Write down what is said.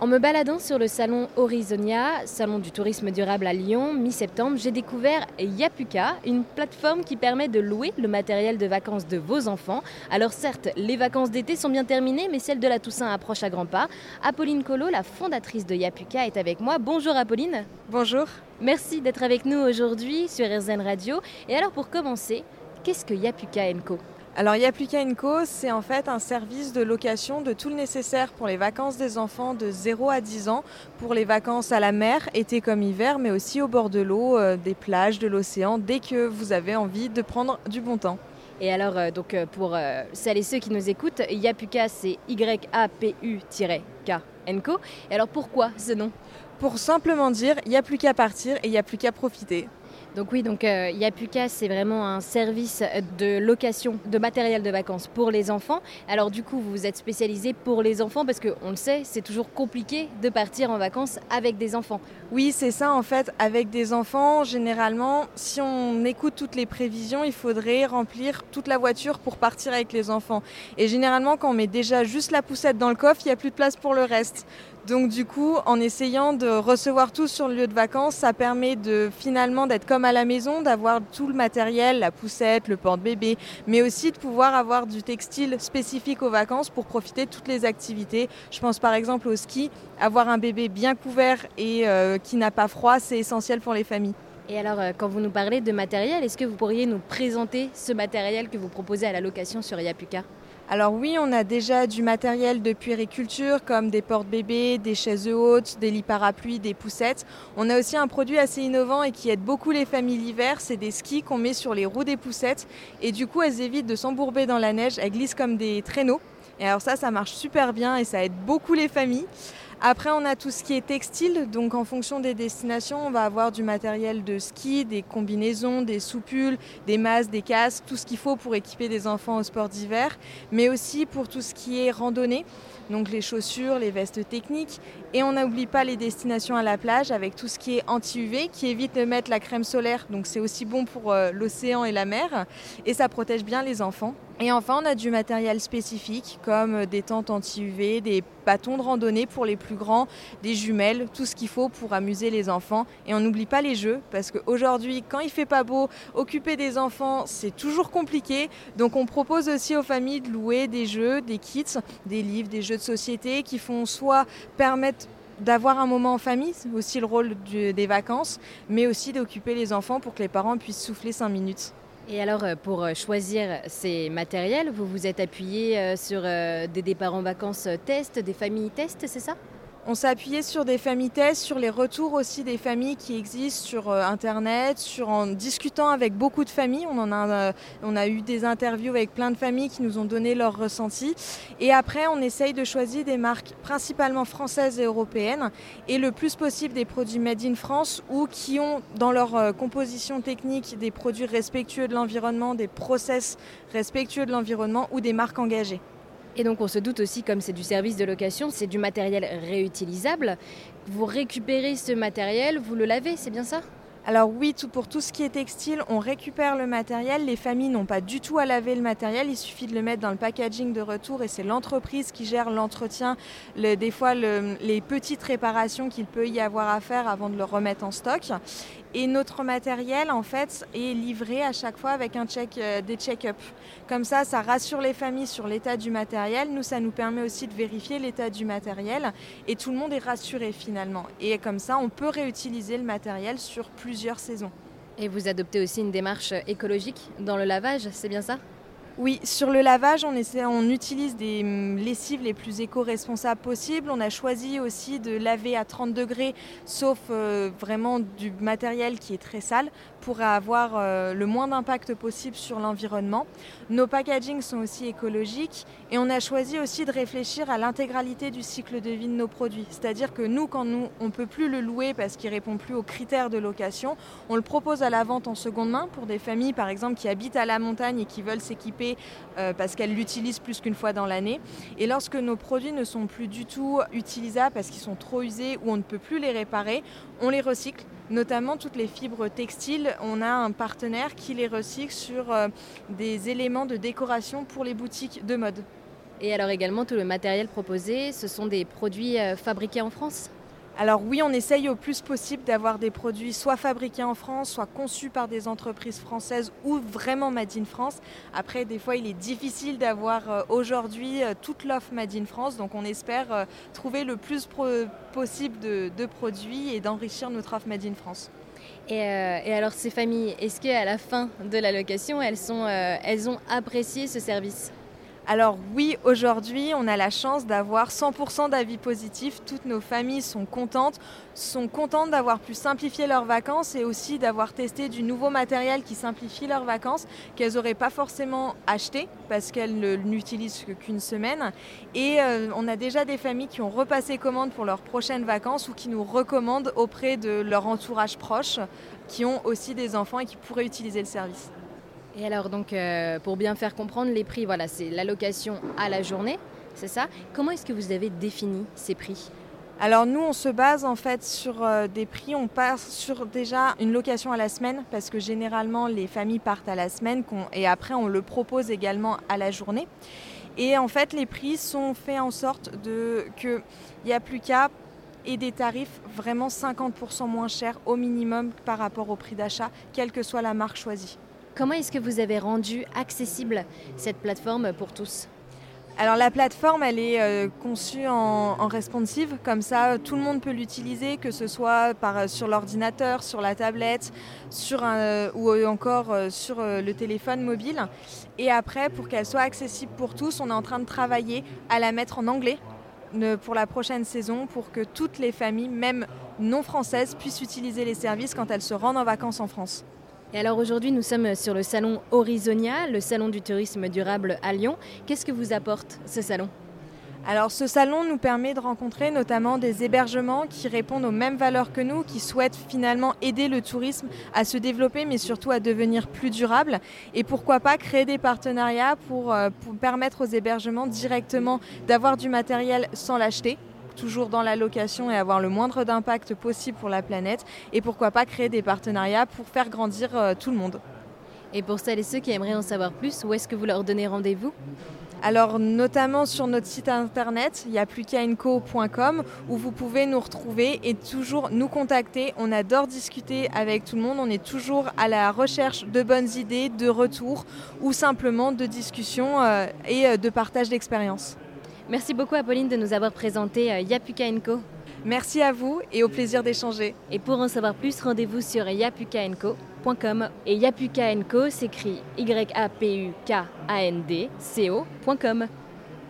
En me baladant sur le salon Horizonia, salon du tourisme durable à Lyon, mi-septembre, j'ai découvert Yapuka, une plateforme qui permet de louer le matériel de vacances de vos enfants. Alors certes, les vacances d'été sont bien terminées, mais celle de la Toussaint approche à grands pas. Apolline Colo, la fondatrice de Yapuka, est avec moi. Bonjour Apolline. Bonjour. Merci d'être avec nous aujourd'hui sur RZN Radio. Et alors pour commencer, qu'est-ce que Yapuka Co alors Yapuka Co, c'est en fait un service de location de tout le nécessaire pour les vacances des enfants de 0 à 10 ans, pour les vacances à la mer, été comme hiver, mais aussi au bord de l'eau, euh, des plages, de l'océan, dès que vous avez envie de prendre du bon temps. Et alors, euh, donc euh, pour celles et ceux qui nous écoutent, Yapuka, c'est Y-A-P-U-K Co. Et alors pourquoi ce nom? Pour simplement dire, il n'y a plus qu'à partir et il n'y a plus qu'à profiter. Donc oui, donc euh, Yapuka, c'est vraiment un service de location de matériel de vacances pour les enfants. Alors du coup, vous vous êtes spécialisé pour les enfants parce qu'on le sait, c'est toujours compliqué de partir en vacances avec des enfants. Oui, c'est ça en fait. Avec des enfants, généralement, si on écoute toutes les prévisions, il faudrait remplir toute la voiture pour partir avec les enfants. Et généralement, quand on met déjà juste la poussette dans le coffre, il n'y a plus de place pour le reste. Donc du coup, en essayant de recevoir tout sur le lieu de vacances, ça permet de finalement d'être comme à la maison, d'avoir tout le matériel, la poussette, le porte-bébé, mais aussi de pouvoir avoir du textile spécifique aux vacances pour profiter de toutes les activités. Je pense par exemple au ski, avoir un bébé bien couvert et euh, qui n'a pas froid, c'est essentiel pour les familles. Et alors, euh, quand vous nous parlez de matériel, est-ce que vous pourriez nous présenter ce matériel que vous proposez à la location sur Yapuka? Alors oui, on a déjà du matériel de puériculture comme des portes-bébés, des chaises hautes, des lits parapluies, des poussettes. On a aussi un produit assez innovant et qui aide beaucoup les familles l'hiver, c'est des skis qu'on met sur les roues des poussettes et du coup elles évitent de s'embourber dans la neige, elles glissent comme des traîneaux. Et alors ça, ça marche super bien et ça aide beaucoup les familles. Après, on a tout ce qui est textile. Donc, en fonction des destinations, on va avoir du matériel de ski, des combinaisons, des soupules, des masques, des casques, tout ce qu'il faut pour équiper des enfants au sport d'hiver, mais aussi pour tout ce qui est randonnée. Donc, les chaussures, les vestes techniques. Et on n'oublie pas les destinations à la plage avec tout ce qui est anti-UV qui évite de mettre la crème solaire. Donc, c'est aussi bon pour euh, l'océan et la mer. Et ça protège bien les enfants. Et enfin, on a du matériel spécifique comme des tentes anti-UV, des bâtons de randonnée pour les plus grands, des jumelles, tout ce qu'il faut pour amuser les enfants. Et on n'oublie pas les jeux parce qu'aujourd'hui, quand il fait pas beau, occuper des enfants, c'est toujours compliqué. Donc on propose aussi aux familles de louer des jeux, des kits, des livres, des jeux de société qui font soit permettre d'avoir un moment en famille, aussi le rôle des vacances, mais aussi d'occuper les enfants pour que les parents puissent souffler 5 minutes. Et alors, euh, pour euh, choisir ces matériels, vous vous êtes appuyé euh, sur des départs en vacances tests, des familles tests, c'est ça? On s'est appuyé sur des familles tests, sur les retours aussi des familles qui existent sur euh, Internet, sur en discutant avec beaucoup de familles. On, a, euh, on a eu des interviews avec plein de familles qui nous ont donné leurs ressentis. Et après, on essaye de choisir des marques principalement françaises et européennes et le plus possible des produits made in France ou qui ont dans leur euh, composition technique des produits respectueux de l'environnement, des process respectueux de l'environnement ou des marques engagées. Et donc on se doute aussi, comme c'est du service de location, c'est du matériel réutilisable. Vous récupérez ce matériel, vous le lavez, c'est bien ça? Alors oui, pour tout ce qui est textile, on récupère le matériel. Les familles n'ont pas du tout à laver le matériel. Il suffit de le mettre dans le packaging de retour et c'est l'entreprise qui gère l'entretien, des fois les petites réparations qu'il peut y avoir à faire avant de le remettre en stock. Et notre matériel, en fait, est livré à chaque fois avec un check, euh, des check-up. Comme ça, ça rassure les familles sur l'état du matériel. Nous, ça nous permet aussi de vérifier l'état du matériel. Et tout le monde est rassuré finalement. Et comme ça, on peut réutiliser le matériel sur plusieurs saisons. Et vous adoptez aussi une démarche écologique dans le lavage, c'est bien ça? Oui, sur le lavage, on, utilise des hum, lessives les plus éco-responsables possibles. On a choisi aussi de laver à 30 degrés, sauf euh, vraiment du matériel qui est très sale, pour avoir euh, le moins d'impact possible sur l'environnement. Nos packagings sont aussi écologiques et on a choisi aussi de réfléchir à l'intégralité du cycle de vie de nos produits. C'est-à-dire que nous, quand nous, on ne peut plus le louer parce qu'il ne répond plus aux critères de location, on le propose à la vente en seconde main pour des familles, par exemple, qui habitent à la montagne et qui veulent s'équiper euh, parce qu'elles l'utilisent plus qu'une fois dans l'année. Et lorsque nos produits ne sont plus du tout utilisables parce qu'ils sont trop usés ou on ne peut plus les réparer, on les recycle. Notamment toutes les fibres textiles, on a un partenaire qui les recycle sur euh, des éléments de décoration pour les boutiques de mode. Et alors également, tout le matériel proposé, ce sont des produits euh, fabriqués en France? Alors oui, on essaye au plus possible d'avoir des produits soit fabriqués en France, soit conçus par des entreprises françaises ou vraiment Made in France. Après, des fois, il est difficile d'avoir euh, aujourd'hui euh, toute l'offre Made in France, donc on espère trouver le plus possible de, produits et d'enrichir notre offre Made in France. Et, alors ces familles, est-ce qu'à la fin de la location, elles ont apprécié ce service? Alors oui, aujourd'hui, on a la chance d'avoir 100% d'avis positifs. Toutes nos familles sont contentes, sont contentes d'avoir pu simplifier leurs vacances et aussi d'avoir testé du nouveau matériel qui simplifie leurs vacances qu'elles n'auraient pas forcément acheté parce qu'elles n'utilisent qu'une semaine. Et euh, on a déjà des familles qui ont repassé commande pour leurs prochaines vacances ou qui nous recommandent auprès de leur entourage proche qui ont aussi des enfants et qui pourraient utiliser le service. Et alors, donc, euh, pour bien faire comprendre les prix, voilà, c'est l'allocation à la journée, c'est ça Comment est-ce que vous avez défini ces prix? Alors nous, on se base en fait sur euh, des prix, on passe sur déjà une location à la semaine parce que généralement les familles partent à la semaine et après on le propose également à la journée. Et en fait les prix sont faits en sorte de qu'il n'y a plus qu'à et des tarifs vraiment 50% moins chers au minimum par rapport au prix d'achat, quelle que soit la marque choisie. Comment est-ce que vous avez rendu accessible cette plateforme pour tous? Alors la plateforme, elle est euh, conçue en, responsive, comme ça tout le monde peut l'utiliser, que ce soit par, sur l'ordinateur, sur la tablette, un, ou encore euh, sur euh, le téléphone mobile. Et après, pour qu'elle soit accessible pour tous, on est en train de travailler à la mettre en anglais pour la prochaine saison, pour que toutes les familles, même non françaises, puissent utiliser les services quand elles se rendent en vacances en France. Et alors aujourd'hui, nous sommes sur le salon Horizonia, le salon du tourisme durable à Lyon. Qu'est-ce que vous apporte ce salon alors ce salon nous permet de rencontrer notamment des hébergements qui répondent aux mêmes valeurs que nous, qui souhaitent finalement aider le tourisme à se développer mais surtout à devenir plus durable. Et pourquoi pas créer des partenariats pour, euh, pour permettre aux hébergements directement d'avoir du matériel sans l'acheter toujours dans la location et avoir le moindre d'impact possible pour la planète. Et pourquoi pas créer des partenariats pour faire grandir euh, tout le monde. Et pour celles et ceux qui aimeraient en savoir plus, où est-ce que vous leur donnez rendez-vous? Alors notamment sur notre site internet, il y a plucainco.com où vous pouvez nous retrouver et toujours nous contacter. On adore discuter avec tout le monde. On est toujours à la recherche de bonnes idées, de retours ou simplement de discussions euh, et euh, de partage d'expériences. Merci beaucoup Apolline de nous avoir présenté euh, Yapuka Co. Merci à vous et au plaisir d'échanger. Et pour en savoir plus, rendez-vous sur yapukaenco.com. Et Yapuka Co s'écrit Y-A-P-U-K-A-N-D-C-O.com.